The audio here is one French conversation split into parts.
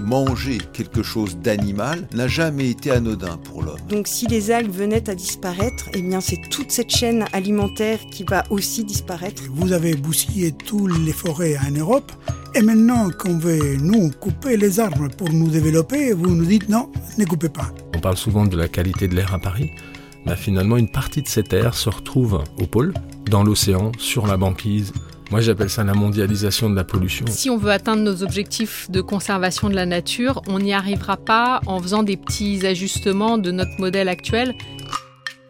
Manger quelque chose d'animal n'a jamais été anodin pour l'homme. Donc si les algues venaient à disparaître, eh bien c'est toute cette chaîne alimentaire qui va aussi disparaître. Vous avez bousillé toutes les forêts en Europe et maintenant qu'on veut nous couper les arbres pour nous développer, vous nous dites non, ne coupez pas. On parle souvent de la qualité de l'air à Paris. Bah, finalement, une partie de cet air se retrouve au pôle, dans l'océan, sur la banquise. Moi, j'appelle ça la mondialisation de la pollution. Si on veut atteindre nos objectifs de conservation de la nature, on n'y arrivera pas en faisant des petits ajustements de notre modèle actuel.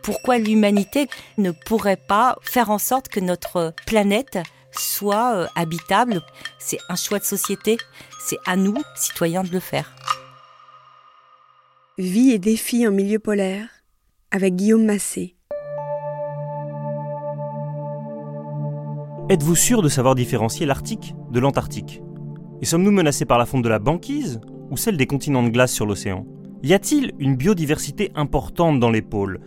Pourquoi l'humanité ne pourrait pas faire en sorte que notre planète soit euh, habitable? C'est un choix de société, c'est à nous, citoyens, de le faire. Vie et défis en milieu polaire avec Guillaume Massé. Êtes-vous sûr de savoir différencier l'Arctique de l'Antarctique? Et sommes-nous menacés par la fonte de la banquise ou celle des continents de glace sur l'océan? Y a-t-il une biodiversité importante dans les pôles?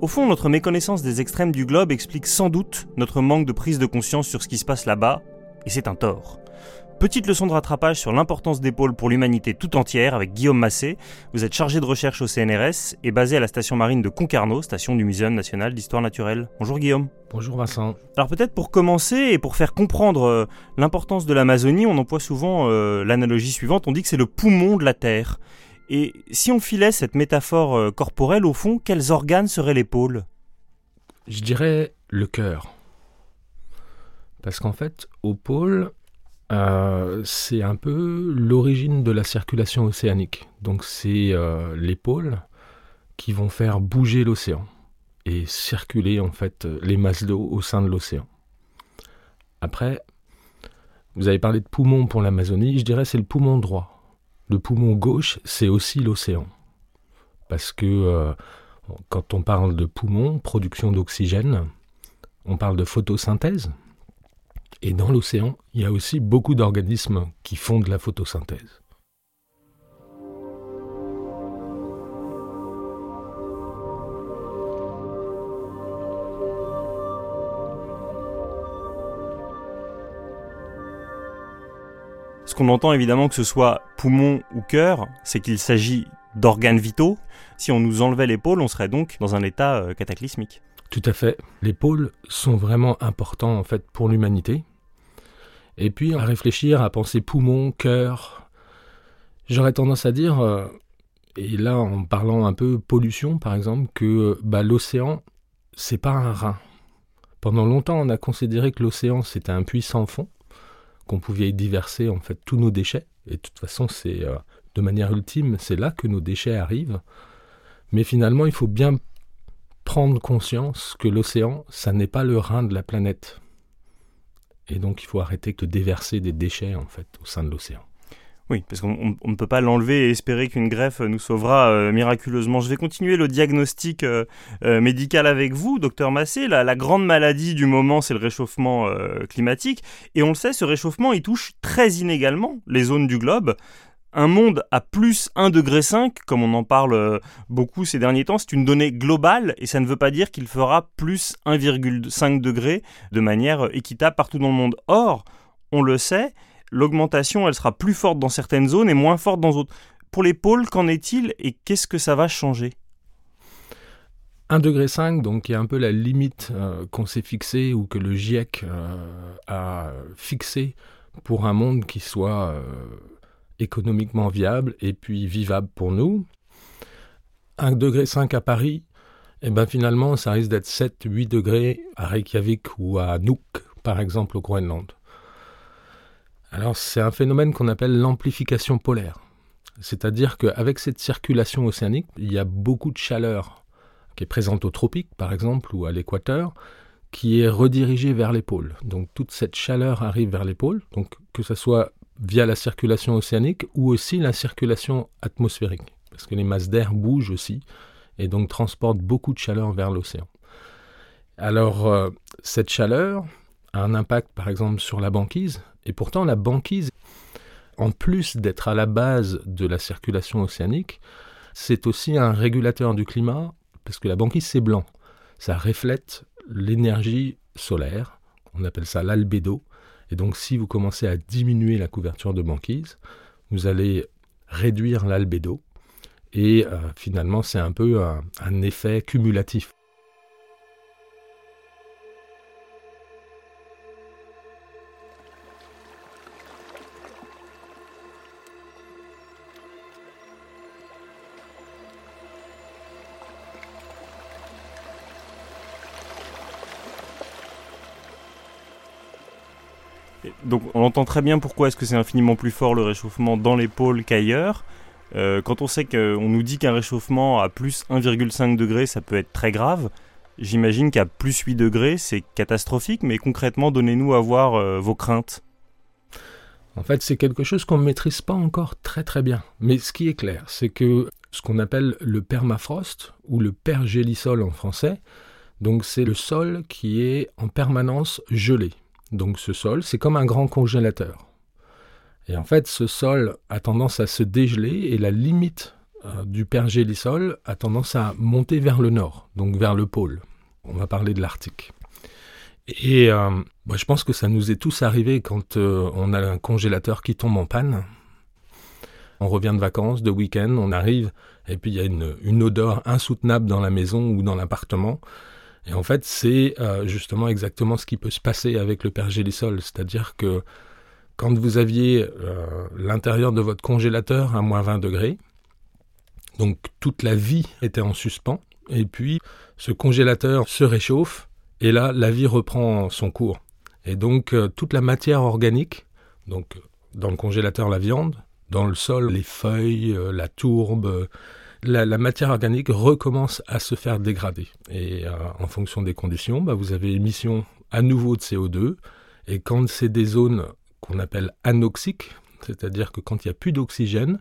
Au fond, notre méconnaissance des extrêmes du globe explique sans doute notre manque de prise de conscience sur ce qui se passe là-bas, et c'est un tort. Petite leçon de rattrapage sur l'importance des pôles pour l'humanité tout entière avec Guillaume Massé. Vous êtes chargé de recherche au CNRS et basé à la station marine de Concarneau, station du Muséum national d'histoire naturelle. Bonjour Guillaume. Bonjour Vincent. Alors peut-être pour commencer et pour faire comprendre euh, l'importance de l'Amazonie, on emploie souvent euh, l'analogie suivante, on dit que c'est le poumon de la Terre. Et si on filait cette métaphore euh, corporelle, au fond, quels organes seraient les pôles? Je dirais le cœur. Parce qu'en fait, au pôle, euh, c'est un peu l'origine de la circulation océanique. Donc c'est euh, les pôles qui vont faire bouger l'océan et circuler en fait les masses d'eau au sein de l'océan. Après, vous avez parlé de poumon pour l'Amazonie, je dirais c'est le poumon droit. Le poumon gauche, c'est aussi l'océan. Parce que euh, quand on parle de poumon, production d'oxygène, on parle de photosynthèse. Et dans l'océan, il y a aussi beaucoup d'organismes qui font de la photosynthèse. Ce qu'on entend évidemment que ce soit poumon ou cœur, c'est qu'il s'agit d'organes vitaux. Si on nous enlevait les pôles, on serait donc dans un état euh, cataclysmique. Tout à fait. Les pôles sont vraiment importants en fait pour l'humanité. Et puis à réfléchir, à penser poumon, cœur, j'aurais tendance à dire, euh, et là en parlant un peu pollution par exemple, que bah, l'océan, c'est pas un rein. Pendant longtemps, on a considéré que l'océan c'était un puits sans fond, qu'on pouvait y diverser en fait tous nos déchets. Et de toute façon, c'est euh, de manière ultime, c'est là que nos déchets arrivent. Mais finalement, il faut bien prendre conscience que l'océan, ça n'est pas le rein de la planète. Et donc il faut arrêter de déverser des déchets en fait au sein de l'océan. Oui, parce qu'on on ne peut pas l'enlever et espérer qu'une greffe nous sauvera euh, miraculeusement. Je vais continuer le diagnostic euh, euh, médical avec vous, docteur Massé. La, la, grande maladie du moment, c'est le réchauffement climatique. Et on le sait, ce réchauffement, il touche très inégalement les zones du globe. Un monde à plus 1,5 degré, comme on en parle euh, beaucoup ces derniers temps, c'est une donnée globale et ça ne veut pas dire qu'il fera plus 1,5 degré de manière équitable partout dans le monde. Or, on le sait, l'augmentation, elle sera plus forte dans certaines zones et moins forte dans d'autres. Pour les pôles, qu'en est-il et qu'est-ce que ça va changer? 1,5 degré, donc qui est un peu la limite euh, qu'on s'est fixée ou que le GIEC euh, a fixée pour un monde qui soit euh, économiquement viable et puis vivable pour nous. 1,5 degré à Paris, et eh ben finalement ça risque d'être 7-8 degrés à Reykjavik ou à Nuuk, par exemple au Groenland. Alors c'est un phénomène qu'on appelle l'amplification polaire. C'est-à-dire qu'avec cette circulation océanique, il y a beaucoup de chaleur qui est présente aux tropiques, par exemple, ou à l'équateur, qui est redirigée vers les pôles. Donc toute cette chaleur arrive vers les pôles, donc que ce soit via la circulation océanique ou aussi la circulation atmosphérique, parce que les masses d'air bougent aussi et donc transportent beaucoup de chaleur vers l'océan. Alors euh, cette chaleur a un impact par exemple sur la banquise, et pourtant la banquise, en plus d'être à la base de la circulation océanique, c'est aussi un régulateur du climat parce que la banquise c'est blanc. Ça reflète l'énergie solaire, on appelle ça l'albédo. Et donc si vous commencez à diminuer la couverture de banquise, vous allez réduire l'albédo. Et euh, finalement, c'est un peu un effet cumulatif. Donc on entend très bien pourquoi est-ce que c'est infiniment plus fort le réchauffement dans les pôles qu'ailleurs. Euh, quand on sait qu'on nous dit qu'un réchauffement à plus 1,5 degré, ça peut être très grave, j'imagine qu'à plus 8 degrés, c'est catastrophique, mais concrètement, donnez-nous à voir euh, vos craintes. En fait, c'est quelque chose qu'on ne maîtrise pas encore très très bien. Mais ce qui est clair, c'est que ce qu'on appelle le permafrost, ou le pergélisol en français, donc c'est le sol qui est en permanence gelé. Donc ce sol, c'est comme un grand congélateur. Et en fait, ce sol a tendance à se dégeler et la limite euh, du pergélisol a tendance à monter vers le nord, donc vers le pôle. On va parler de l'Arctique. Et euh, je pense que ça nous est tous arrivé quand euh, on a un congélateur qui tombe en panne. On revient de vacances, de week-end, on arrive, et puis il y a une odeur insoutenable dans la maison ou dans l'appartement. Et en fait, c'est euh, justement exactement ce qui peut se passer avec le pergélisol. C'est-à-dire que quand vous aviez euh, l'intérieur de votre congélateur à moins 20 degrés, donc toute la vie était en suspens, et puis ce congélateur se réchauffe, et là, la vie reprend son cours. Et donc euh, toute la matière organique, donc dans le congélateur la viande, dans le sol les feuilles, la tourbe, la, matière organique recommence à se faire dégrader. Et euh, en fonction des conditions, bah, vous avez émission à nouveau de CO2. Et quand c'est des zones qu'on appelle anoxiques, c'est-à-dire que quand il n'y a plus d'oxygène,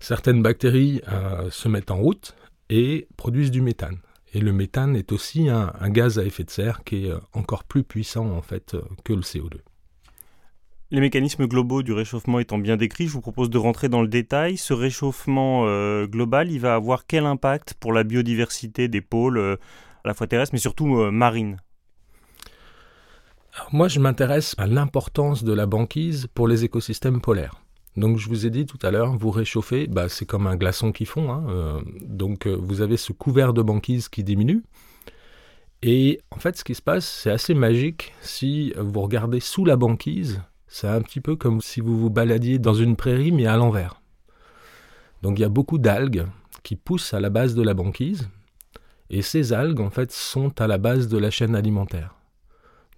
certaines bactéries euh, se mettent en route et produisent du méthane. Et le méthane est aussi un, un, gaz à effet de serre qui est euh, encore plus puissant en fait que le CO2. Les mécanismes globaux du réchauffement étant bien décrits, je vous propose de rentrer dans le détail. Ce réchauffement euh, global, il va avoir quel impact pour la biodiversité des pôles, euh, à la fois terrestres, mais surtout euh, marines? Moi, je m'intéresse à l'importance de la banquise pour les écosystèmes polaires. Donc je vous ai dit tout à l'heure, vous réchauffez, bah, c'est comme un glaçon qui fond. Hein, donc vous avez ce couvert de banquise qui diminue. Et en fait, ce qui se passe, c'est assez magique si vous regardez sous la banquise c'est un petit peu comme si vous vous baladiez dans une prairie mais à l'envers. Donc il y a beaucoup d'algues qui poussent à la base de la banquise et ces algues en fait sont à la base de la chaîne alimentaire.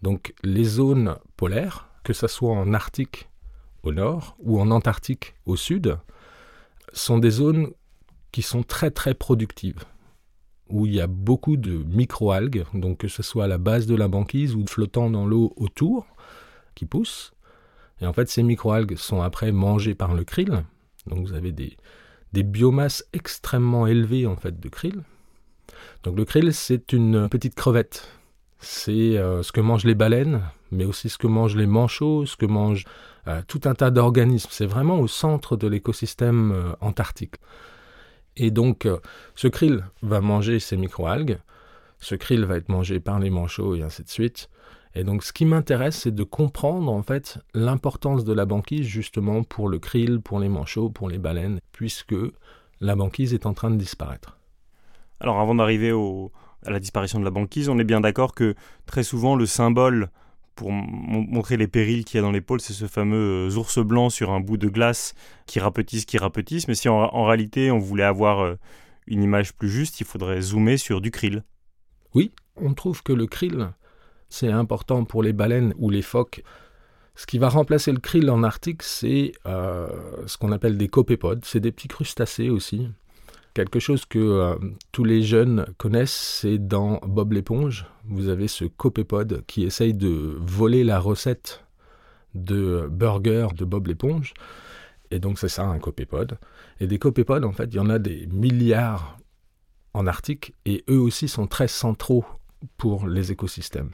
Donc les zones polaires, que ce soit en Arctique au nord ou en Antarctique au sud, sont des zones qui sont très très productives, où il y a beaucoup de microalgues, donc que ce soit à la base de la banquise ou flottant dans l'eau autour, qui poussent, et en fait, ces microalgues sont après mangées par le krill. Donc vous avez des, biomasses extrêmement élevées en fait de krill. Donc le krill, c'est une petite crevette. C'est euh, ce que mangent les baleines, mais aussi ce que mangent les manchots, ce que mangent euh, tout un tas d'organismes. C'est vraiment au centre de l'écosystème euh, antarctique. Et donc, ce krill va manger ces microalgues. Ce krill va être mangé par les manchots et ainsi de suite. Et donc ce qui m'intéresse, c'est de comprendre en fait l'importance de la banquise justement pour le krill, pour les manchots, pour les baleines, puisque la banquise est en train de disparaître. Alors avant d'arriver à la disparition de la banquise, on est bien d'accord que très souvent le symbole pour montrer les périls qu'il y a dans les pôles, c'est ce fameux euh, ours blanc sur un bout de glace qui rapetisse, qui rapetisse. Mais si en, en réalité on voulait avoir euh, une image plus juste, il faudrait zoomer sur du krill. Oui, on trouve que le krill c'est important pour les baleines ou les phoques. Ce qui va remplacer le krill en Arctique, c'est euh, ce qu'on appelle des copépodes. C'est des petits crustacés aussi. Quelque chose que euh, tous les jeunes connaissent, c'est dans Bob l'éponge. Vous avez ce copépode qui essaye de voler la recette de burger de Bob l'éponge. Et donc c'est ça un copépode. Et des copépodes, en fait, il y en a des milliards en Arctique et eux aussi sont très centraux pour les écosystèmes.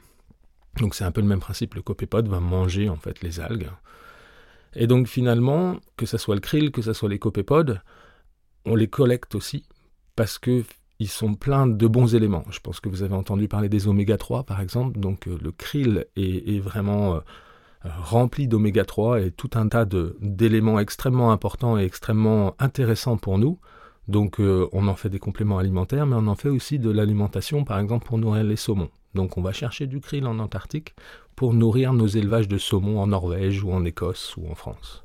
Donc c'est un peu le même principe, le copépode va manger en fait les algues. Et donc finalement, que ce soit le krill, que ce soit les copépodes, on les collecte aussi parce que ils sont pleins de bons éléments. Je pense que vous avez entendu parler des oméga 3 par exemple, donc euh, le krill est, vraiment euh, euh, rempli d'oméga 3 et tout un tas d'éléments extrêmement importants et extrêmement intéressants pour nous. Donc on en fait des compléments alimentaires, mais on en fait aussi de l'alimentation, par exemple pour nourrir les saumons. Donc on va chercher du krill en Antarctique pour nourrir nos élevages de saumons en Norvège ou en Écosse ou en France.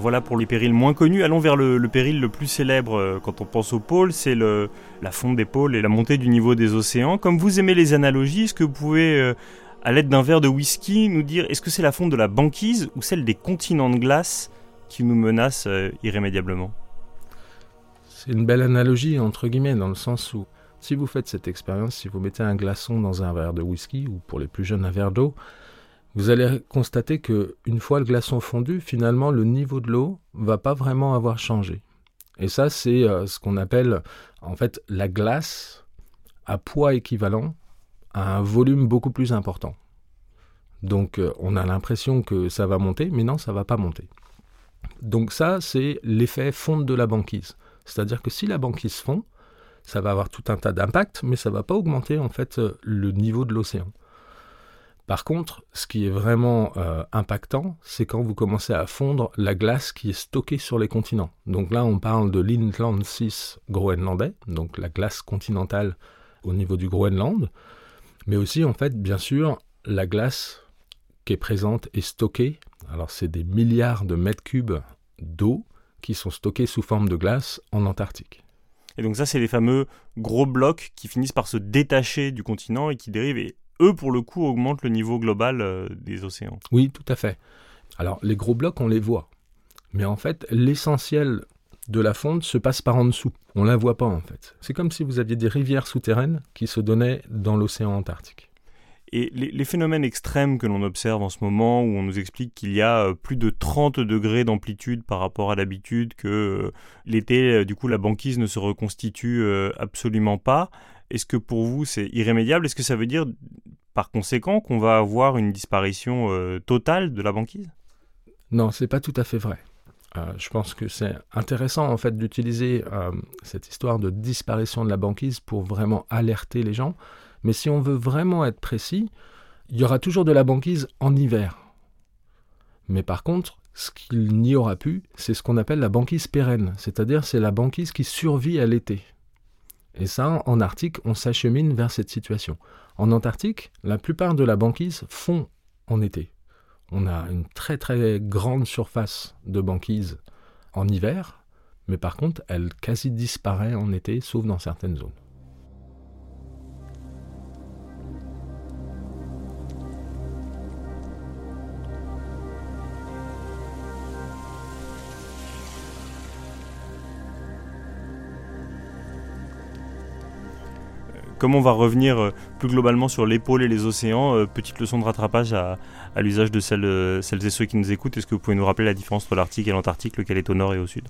Voilà pour les périls moins connus. Allons vers le, péril le plus célèbre euh, quand on pense au pôle, c'est la fonte des pôles et la montée du niveau des océans. Comme vous aimez les analogies, est-ce que vous pouvez, euh, à l'aide d'un verre de whisky, nous dire est-ce que c'est la fonte de la banquise ou celle des continents de glace qui nous menacent euh, irrémédiablement? C'est une belle analogie, entre guillemets, dans le sens où si vous faites cette expérience, si vous mettez un glaçon dans un verre de whisky, ou pour les plus jeunes un verre d'eau, vous allez constater que une fois le glaçon fondu, finalement le niveau de l'eau va pas vraiment avoir changé. Et ça, c'est euh, ce qu'on appelle en fait la glace à poids équivalent à un volume beaucoup plus important. Donc euh, on a l'impression que ça va monter, mais non, ça va pas monter. Donc ça, c'est l'effet fonte de la banquise. C'est-à-dire que si la banquise fond, ça va avoir tout un tas d'impacts, mais ça va pas augmenter en fait euh, le niveau de l'océan. Par contre, ce qui est vraiment euh, impactant, c'est quand vous commencez à fondre la glace qui est stockée sur les continents. Donc là, on parle de l'Inland 6 groenlandais, donc la glace continentale au niveau du Groenland, mais aussi, en fait, bien sûr, la glace qui est présente et stockée. Alors, c'est des milliards de mètres cubes d'eau qui sont stockés sous forme de glace en Antarctique. Et donc ça, c'est les fameux gros blocs qui finissent par se détacher du continent et qui dérivent eux, pour le coup, augmentent le niveau global euh, des océans. Oui, tout à fait. Alors, les gros blocs, on les voit. Mais en fait, l'essentiel de la fonte se passe par en dessous. On ne la voit pas, en fait. C'est comme si vous aviez des rivières souterraines qui se donnaient dans l'océan Antarctique. Et les, phénomènes extrêmes que l'on observe en ce moment, où on nous explique qu'il y a euh, plus de 30 degrés d'amplitude par rapport à l'habitude, que euh, l'été, du coup, la banquise ne se reconstitue absolument pas, est-ce que pour vous c'est irrémédiable? Est-ce que ça veut dire par conséquent qu'on va avoir une disparition euh, totale de la banquise? Non, c'est pas tout à fait vrai. Euh, je pense que c'est intéressant en fait d'utiliser euh, cette histoire de disparition de la banquise pour vraiment alerter les gens. Mais si on veut vraiment être précis, il y aura toujours de la banquise en hiver. Mais par contre, ce qu'il n'y aura plus, c'est ce qu'on appelle la banquise pérenne, c'est-à-dire c'est la banquise qui survit à l'été. Et ça, en Arctique, on s'achemine vers cette situation. En Antarctique, la plupart de la banquise fond en été. On a une très très grande surface de banquise en hiver, mais par contre, elle quasi disparaît en été, sauf dans certaines zones. Comme on va revenir euh, plus globalement sur l'épaule et les océans, euh, petite leçon de rattrapage à, l'usage de celles, euh, celles, et ceux qui nous écoutent. Est-ce que vous pouvez nous rappeler la différence entre l'Arctique et l'Antarctique, lequel est au nord et au sud?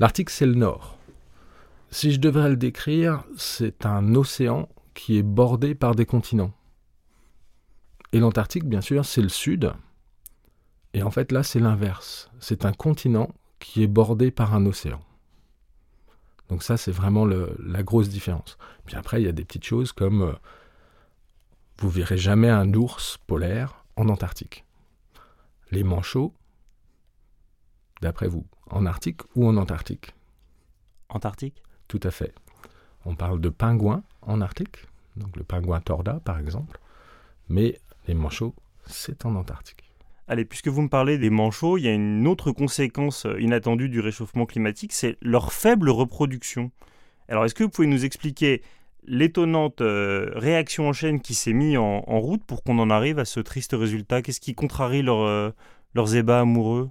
L'Arctique, c'est le nord. Si je devrais le décrire, c'est un océan qui est bordé par des continents. Et l'Antarctique, bien sûr, c'est le sud. Et en fait, là, c'est l'inverse. C'est un continent qui est bordé par un océan. Donc ça, c'est vraiment la grosse différence. Puis après, il y a des petites choses comme euh, vous verrez jamais un ours polaire en Antarctique. Les manchots, d'après vous, en Arctique ou en Antarctique? Antarctique? Tout à fait. On parle de pingouins en Arctique, donc le pingouin torda par exemple, mais les manchots, c'est en Antarctique. Allez, puisque vous me parlez des manchots, il y a une autre conséquence euh, inattendue du réchauffement climatique, c'est leur faible reproduction. Alors, est-ce que vous pouvez nous expliquer l'étonnante euh, réaction en chaîne qui s'est mise en, route pour qu'on en arrive à ce triste résultat? Qu'est-ce qui contrarie euh, leurs ébats amoureux?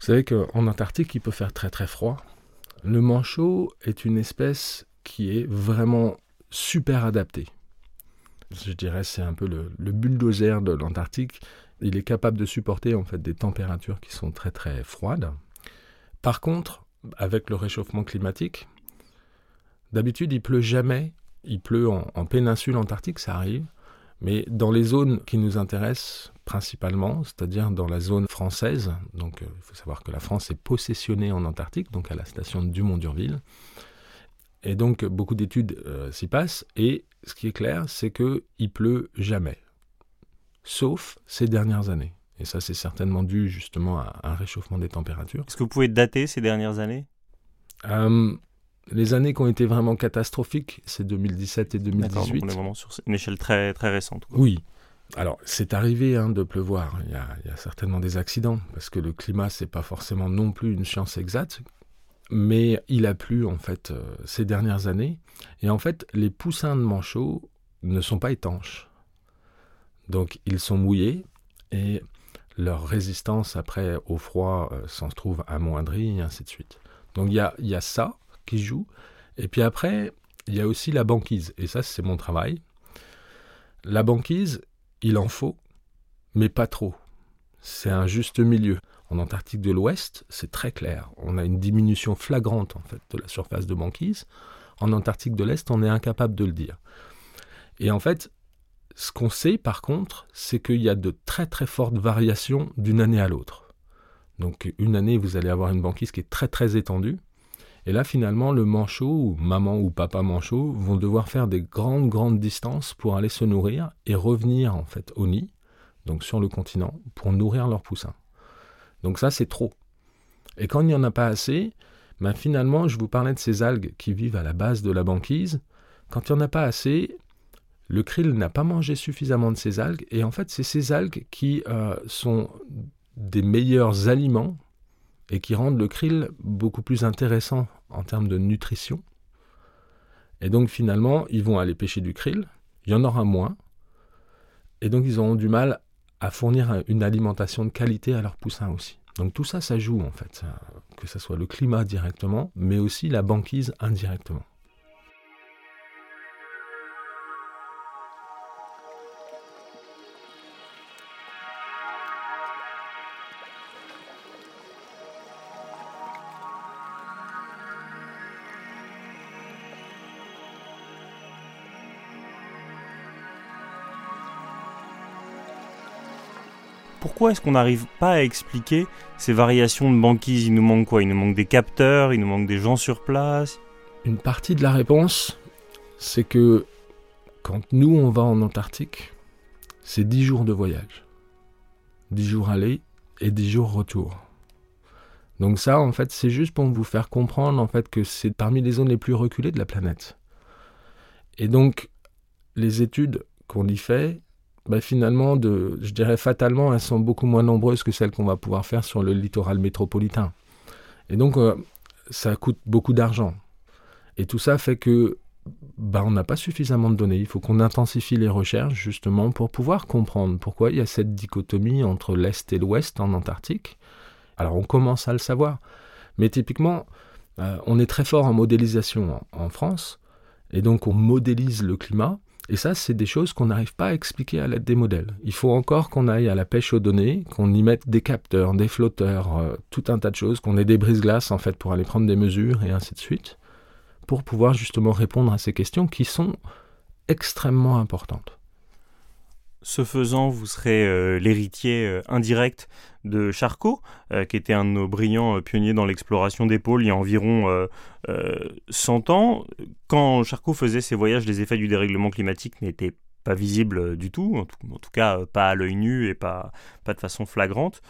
Vous savez qu'en Antarctique, il peut faire très très froid. Le manchot est une espèce qui est vraiment super adaptée. Je dirais c'est un peu le, le bulldozer de l'Antarctique. Il est capable de supporter en fait des températures qui sont très très froides. Par contre, avec le réchauffement climatique, d'habitude il pleut jamais. Il pleut en, péninsule antarctique, ça arrive, mais dans les zones qui nous intéressent principalement, c'est-à-dire dans la zone française, donc euh, il faut savoir que la France est possessionnée en Antarctique, donc à la station du Mont-Durville, et donc beaucoup d'études euh, s'y passent, et ce qui est clair, c'est qu'il pleut jamais, sauf ces dernières années. Et ça, c'est certainement dû justement à un réchauffement des températures. Est-ce que vous pouvez dater ces dernières années? Euh, les années qui ont été vraiment catastrophiques, c'est 2017 et 2018. on est vraiment sur une échelle très, très récente. Oui. Alors, c'est arrivé hein, de pleuvoir. Il y, a, il y, a, certainement des accidents, parce que le climat, c'est pas forcément non plus une science exacte. Mais il a plu, en fait, euh, ces dernières années. Et en fait, les poussins de manchots ne sont pas étanches. Donc, ils sont mouillés et leur résistance après au froid euh, s'en trouve amoindrie, et ainsi de suite. Donc, il y a, y a ça qui joue. Et puis après, il y a aussi la banquise. Et ça, c'est mon travail. La banquise, il en faut, mais pas trop. C'est un juste milieu. En Antarctique de l'Ouest, c'est très clair. On a une diminution flagrante en fait de la surface de banquise. En Antarctique de l'Est, on est incapable de le dire. Et en fait, ce qu'on sait par contre, c'est qu'il y a de très très fortes variations d'une année à l'autre. Donc une année, vous allez avoir une banquise qui est très très étendue, et là, finalement, le manchot, ou maman ou papa manchot, vont devoir faire des grandes, grandes distances pour aller se nourrir et revenir, en fait, au nid, donc sur le continent, pour nourrir leurs poussins. Donc ça, c'est trop. Et quand il n'y en a pas assez, ben finalement, je vous parlais de ces algues qui vivent à la base de la banquise. Quand il n'y en a pas assez, le krill n'a pas mangé suffisamment de ces algues, et en fait, c'est ces algues qui euh, sont des meilleurs aliments et qui rendent le krill beaucoup plus intéressant en termes de nutrition. Et donc finalement, ils vont aller pêcher du krill, il y en aura moins, et donc ils auront du mal à fournir une alimentation de qualité à leurs poussins aussi. Donc tout ça, ça joue en fait, que ce soit le climat directement, mais aussi la banquise indirectement. Pourquoi est-ce qu'on n'arrive pas à expliquer ces variations de banquise? Il nous manque quoi? Il nous manque des capteurs, il nous manque des gens sur place? Une partie de la réponse, c'est que quand nous on va en Antarctique, c'est 10 jours de voyage. 10 jours aller et 10 jours retour. Donc ça, en fait, c'est juste pour vous faire comprendre en fait que c'est parmi les zones les plus reculées de la planète. Et donc, les études qu'on y fait, bah, finalement, je dirais fatalement, elles sont beaucoup moins nombreuses que celles qu'on va pouvoir faire sur le littoral métropolitain. Et donc, euh, ça coûte beaucoup d'argent. Et tout ça fait que bah, on n'a pas suffisamment de données. Il faut qu'on intensifie les recherches justement pour pouvoir comprendre pourquoi il y a cette dichotomie entre l'Est et l'Ouest en Antarctique. Alors on commence à le savoir. Mais typiquement, euh, on est très fort en modélisation en France. Et donc on modélise le climat et ça, c'est des choses qu'on n'arrive pas à expliquer à l'aide des modèles. Il faut encore qu'on aille à la pêche aux données, qu'on y mette des capteurs, des flotteurs, euh, tout un tas de choses, qu'on ait des brises-glaces en fait pour aller prendre des mesures et ainsi de suite, pour pouvoir justement répondre à ces questions qui sont extrêmement importantes. Ce faisant, vous serez euh, l'héritier euh, indirect de Charcot, euh, qui était un de nos brillants pionniers dans l'exploration des pôles il y a environ 100 ans. Quand Charcot faisait ses voyages, les effets du dérèglement climatique n'étaient pas visibles du tout, en tout, cas pas à l'œil nu et pas, de façon flagrante.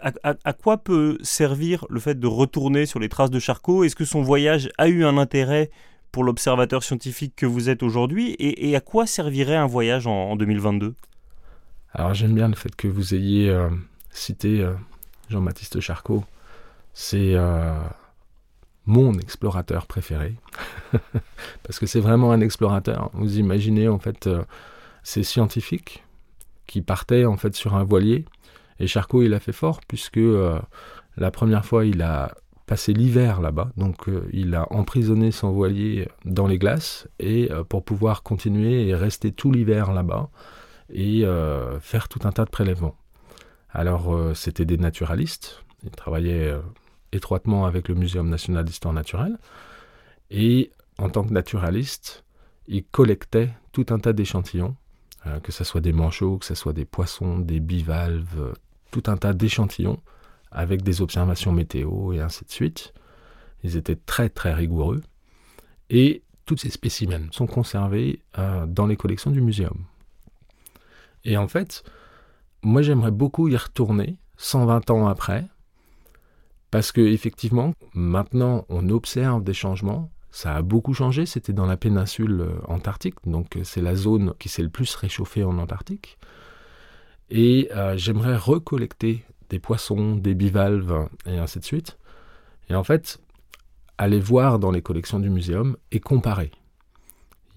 À, quoi peut servir le fait de retourner sur les traces de Charcot? Est-ce que son voyage a eu un intérêt pour l'observateur scientifique que vous êtes aujourd'hui et, à quoi servirait un voyage en, 2022 Alors j'aime bien le fait que vous ayez euh, cité euh, Jean-Baptiste Charcot. C'est euh, mon explorateur préféré parce que c'est vraiment un explorateur. Vous imaginez en fait ces scientifiques qui partaient en fait sur un voilier et Charcot il a fait fort puisque la première fois il a passé l'hiver là-bas. Donc euh, il a emprisonné son voilier dans les glaces et euh, pour pouvoir continuer et rester tout l'hiver là-bas et euh, faire tout un tas de prélèvements. Alors c'était des naturalistes, ils travaillaient étroitement avec le Muséum national d'histoire naturelle. Et en tant que naturaliste, il collectait tout un tas d'échantillons, que ce soit des manchots, que ce soit des poissons, des bivalves, tout un tas d'échantillons avec des observations météo et ainsi de suite. Ils étaient très très rigoureux. Et tous ces spécimens sont conservés euh, dans les collections du muséum. Et en fait, moi j'aimerais beaucoup y retourner 120 ans après, parce que effectivement, maintenant on observe des changements. Ça a beaucoup changé, c'était dans la péninsule euh, antarctique, donc euh, c'est la zone qui s'est le plus réchauffée en Antarctique. Et j'aimerais recollecter des poissons, des bivalves et ainsi de suite. Et en fait, aller voir dans les collections du muséum et comparer.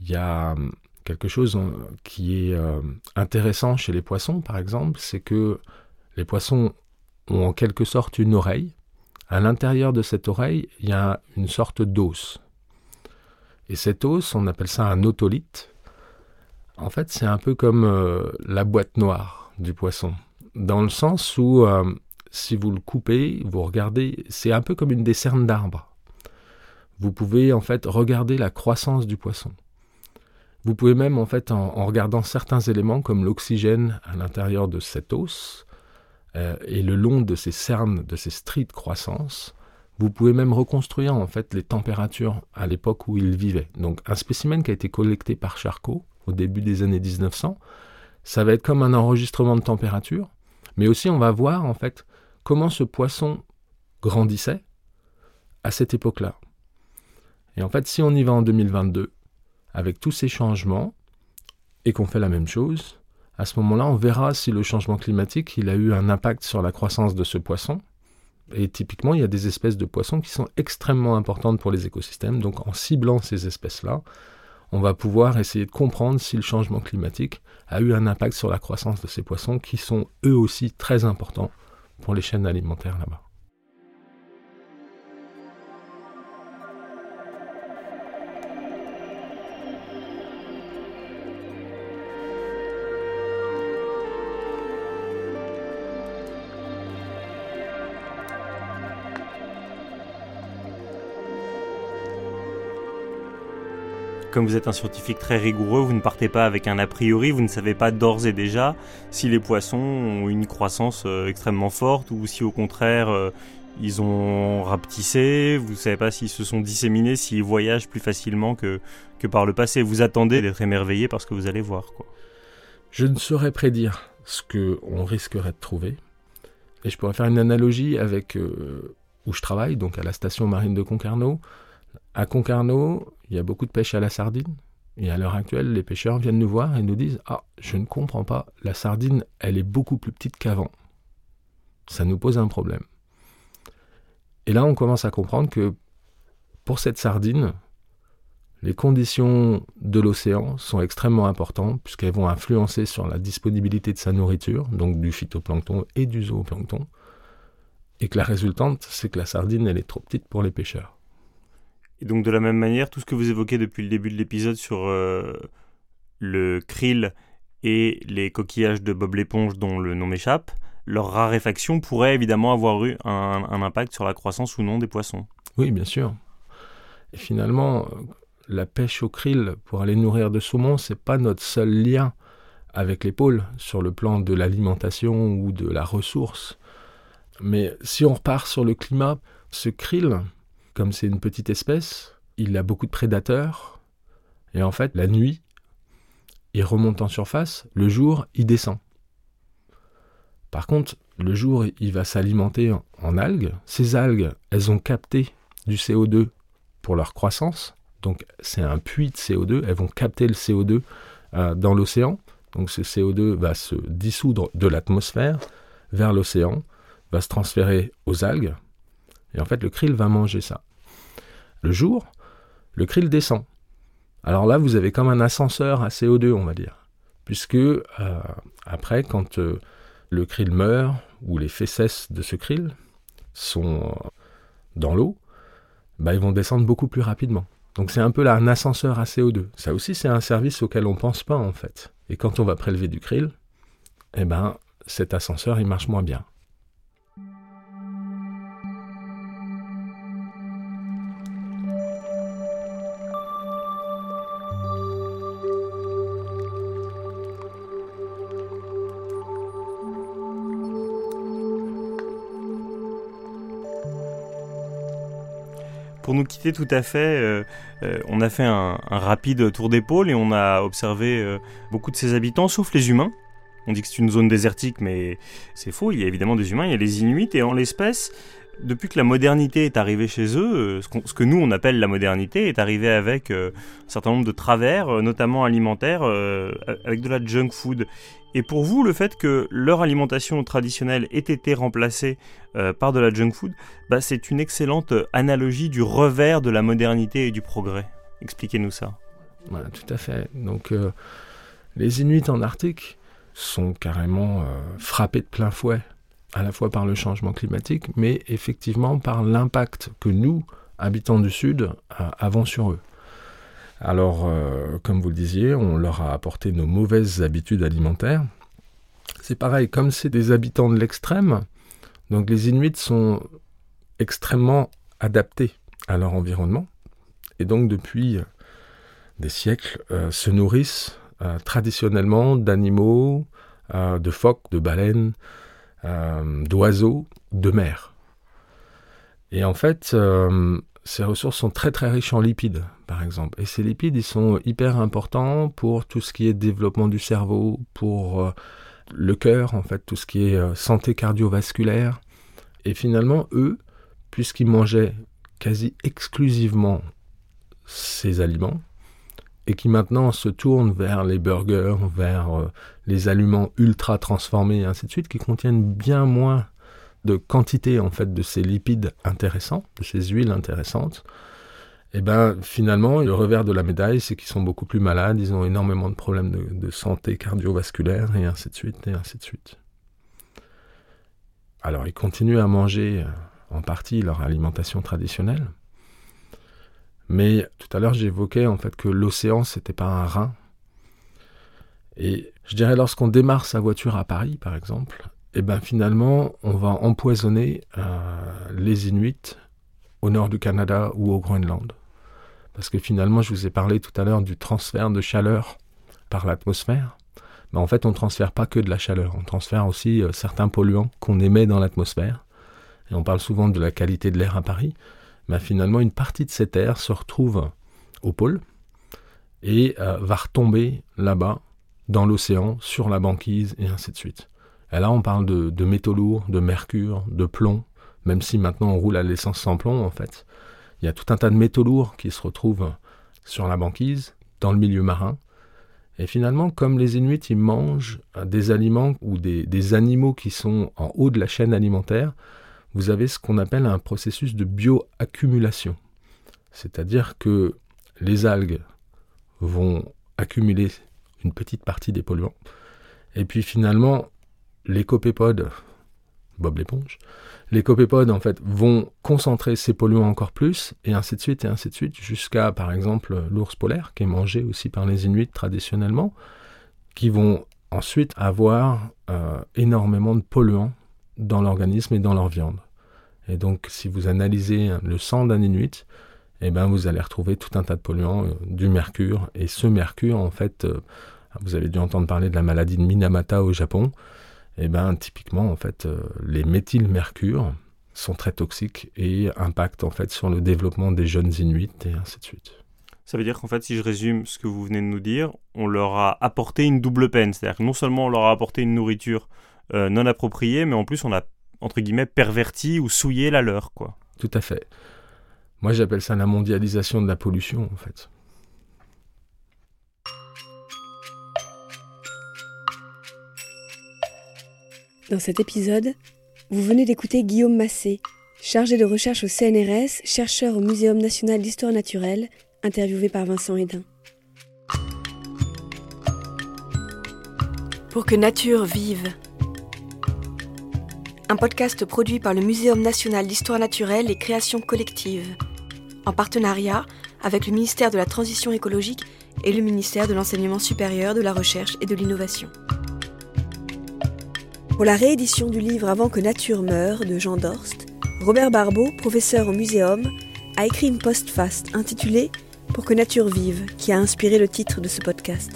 Il y a hum, quelque chose hein, qui est euh, intéressant chez les poissons, par exemple, c'est que les poissons ont en quelque sorte une oreille. À l'intérieur de cette oreille, il y a une sorte d'os. Et cet os, on appelle ça un otolithe. En fait, c'est un peu comme euh, la boîte noire du poisson, dans le sens où euh, si vous le coupez, vous regardez, c'est un peu comme une décerne d'arbre vous pouvez en fait regarder la croissance du poisson. Vous pouvez même en fait en, regardant certains éléments comme l'oxygène à l'intérieur de cet os euh, et le long de ces cernes, de ces stries de croissance, vous pouvez même reconstruire en fait les températures à l'époque où il vivait. Donc un spécimen qui a été collecté par Charcot au début des années 1900, ça va être comme un enregistrement de température, mais aussi on va voir en fait comment ce poisson grandissait à cette époque-là. Et en fait, si on y va en 2022, avec tous ces changements, et qu'on fait la même chose, à ce moment-là, on verra si le changement climatique il a eu un impact sur la croissance de ce poisson. Et typiquement, il y a des espèces de poissons qui sont extrêmement importantes pour les écosystèmes. Donc en ciblant ces espèces-là, on va pouvoir essayer de comprendre si le changement climatique a eu un impact sur la croissance de ces poissons qui sont eux aussi très importants pour les chaînes alimentaires là-bas. Comme vous êtes un scientifique très rigoureux, vous ne partez pas avec un a priori, vous ne savez pas d'ores et déjà si les poissons ont une croissance euh, extrêmement forte ou si au contraire euh, ils ont rapetissé, vous ne savez pas s'ils se sont disséminés, s'ils voyagent plus facilement que, que par le passé. Vous attendez d'être émerveillé parce que vous allez voir. Quoi. Je ne saurais prédire ce qu'on risquerait de trouver. Et je pourrais faire une analogie avec euh, où je travaille, donc à la station marine de Concarneau. À Concarneau, il y a beaucoup de pêche à la sardine. Et à l'heure actuelle, les pêcheurs viennent nous voir et nous disent Ah, je ne comprends pas, la sardine, elle est beaucoup plus petite qu'avant. Ça nous pose un problème. Et là, on commence à comprendre que pour cette sardine, les conditions de l'océan sont extrêmement importantes puisqu'elles vont influencer sur la disponibilité de sa nourriture, donc du phytoplancton et du zooplancton. Et que la résultante, c'est que la sardine, elle est trop petite pour les pêcheurs. Et donc de la même manière, tout ce que vous évoquez depuis le début de l'épisode sur euh, le krill et les coquillages de Bob l'éponge dont le nom m'échappe, leur raréfaction pourrait évidemment avoir eu un, impact sur la croissance ou non des poissons. Oui, bien sûr. Et finalement, la pêche au krill pour aller nourrir de saumon, c'est pas notre seul lien avec les pôles sur le plan de l'alimentation ou de la ressource. Mais si on repart sur le climat, ce krill, comme c'est une petite espèce, il a beaucoup de prédateurs. Et en fait, la nuit, il remonte en surface. Le jour, il descend. Par contre, le jour, il va s'alimenter en algues. Ces algues, elles ont capté du CO2 pour leur croissance. Donc c'est un puits de CO2. Elles vont capter le CO2 euh, dans l'océan. Donc ce CO2 va se dissoudre de l'atmosphère vers l'océan, va se transférer aux algues. Et en fait, le krill va manger ça le jour, le krill descend. Alors là, vous avez comme un ascenseur à CO2, on va dire. Puisque euh, après, quand euh, le krill meurt, ou les fesses de ce krill sont dans l'eau, bah, ils vont descendre beaucoup plus rapidement. Donc c'est un peu là un ascenseur à CO2. Ça aussi, c'est un service auquel on ne pense pas en fait. Et quand on va prélever du krill, eh ben, cet ascenseur, il marche moins bien. Nous quitter tout à fait, on a fait un, rapide tour d'épaule et on a observé beaucoup de ses habitants, sauf les humains. On dit que c'est une zone désertique, mais c'est faux. Il y a évidemment des humains, il y a les Inuits, et en l'espèce, depuis que la modernité est arrivée chez eux, euh, ce, que nous on appelle la modernité est arrivé avec euh, un certain nombre de travers, euh, notamment alimentaires, avec de la junk food. Et pour vous, le fait que leur alimentation traditionnelle ait été remplacée par de la junk food, bah, c'est une excellente analogie du revers de la modernité et du progrès. Expliquez-nous ça. Voilà, tout à fait. Donc, les Inuits en Arctique sont carrément frappés de plein fouet à la fois par le changement climatique, mais effectivement par l'impact que nous, habitants du Sud, euh, avons sur eux. Alors, euh, comme vous le disiez, on leur a apporté nos mauvaises habitudes alimentaires. C'est pareil, comme c'est des habitants de l'extrême, donc les Inuits sont extrêmement adaptés à leur environnement, et donc depuis euh, des siècles se nourrissent traditionnellement d'animaux, de phoques, de baleines, euh, d'oiseaux de mer. Et en fait, euh, ces ressources sont très très riches en lipides, par exemple. Et ces lipides, ils sont hyper importants pour tout ce qui est développement du cerveau, pour euh, le cœur, en fait, tout ce qui est santé cardiovasculaire. Et finalement, eux, puisqu'ils mangeaient quasi exclusivement ces aliments, et qui maintenant se tournent vers les burgers, vers euh, les aliments ultra transformés et ainsi de suite, qui contiennent bien moins de quantité en fait de ces lipides intéressants, de ces huiles intéressantes, et eh ben finalement le revers de la médaille, c'est qu'ils sont beaucoup plus malades, ils ont énormément de problèmes de, santé cardiovasculaire et ainsi de suite et ainsi de suite. Alors ils continuent à manger euh, en partie leur alimentation traditionnelle, mais tout à l'heure, j'évoquais en fait que l'océan, c'était pas un rein. Et je dirais, lorsqu'on démarre sa voiture à Paris, par exemple, et eh ben finalement, on va empoisonner euh, les Inuits au nord du Canada ou au Groenland. Parce que finalement, je vous ai parlé tout à l'heure du transfert de chaleur par l'atmosphère. Mais en fait, on ne transfère pas que de la chaleur, on transfère aussi euh, certains polluants qu'on émet dans l'atmosphère. Et on parle souvent de la qualité de l'air à Paris, finalement une partie de cet air se retrouve au pôle et euh, va retomber là-bas dans l'océan, sur la banquise et ainsi de suite. Et là, on parle de, métaux lourds, de mercure, de plomb, même si maintenant on roule à l'essence sans plomb en fait. Il y a tout un tas de métaux lourds qui se retrouvent sur la banquise, dans le milieu marin. Et finalement, comme les Inuits, ils mangent des aliments ou des animaux qui sont en haut de la chaîne alimentaire, vous avez ce qu'on appelle un processus de bioaccumulation. C'est-à-dire que les algues vont accumuler une petite partie des polluants. Et puis finalement, les copépodes, Bob l'éponge, les copépodes en fait vont concentrer ces polluants encore plus, et ainsi de suite, et ainsi de suite, jusqu'à par exemple l'ours polaire, qui est mangé aussi par les Inuits traditionnellement, qui vont ensuite avoir euh, énormément de polluants dans l'organisme et dans leur viande. Et donc, si vous analysez le sang d'un Inuit, eh ben, vous allez retrouver tout un tas de polluants, euh, du mercure. Et ce mercure, en fait, euh, vous avez dû entendre parler de la maladie de Minamata au Japon. Eh ben, typiquement, en fait, euh, les méthylmercures sont très toxiques et impactent en fait sur le développement des jeunes Inuits et ainsi de suite. Ça veut dire qu'en fait, si je résume ce que vous venez de nous dire, on leur a apporté une double peine. C'est-à-dire que non seulement on leur a apporté une nourriture euh, non appropriée, mais en plus on a, entre guillemets, perverti ou souillé la leur, quoi. Tout à fait. Moi j'appelle ça la mondialisation de la pollution, en fait. Dans cet épisode, vous venez d'écouter Guillaume Massé, chargé de recherche au CNRS, chercheur au Muséum national d'histoire naturelle, interviewé par Vincent Hédin. Pour que nature vive, un podcast produit par le Muséum national d'histoire naturelle et création collective, en partenariat avec le ministère de la Transition écologique et le ministère de l'Enseignement supérieur, de la Recherche et de l'Innovation. Pour la réédition du livre Avant que nature meure de Jean Dorst, Robert Barbeau, professeur au Muséum, a écrit une postface intitulée Pour que nature vive, qui a inspiré le titre de ce podcast.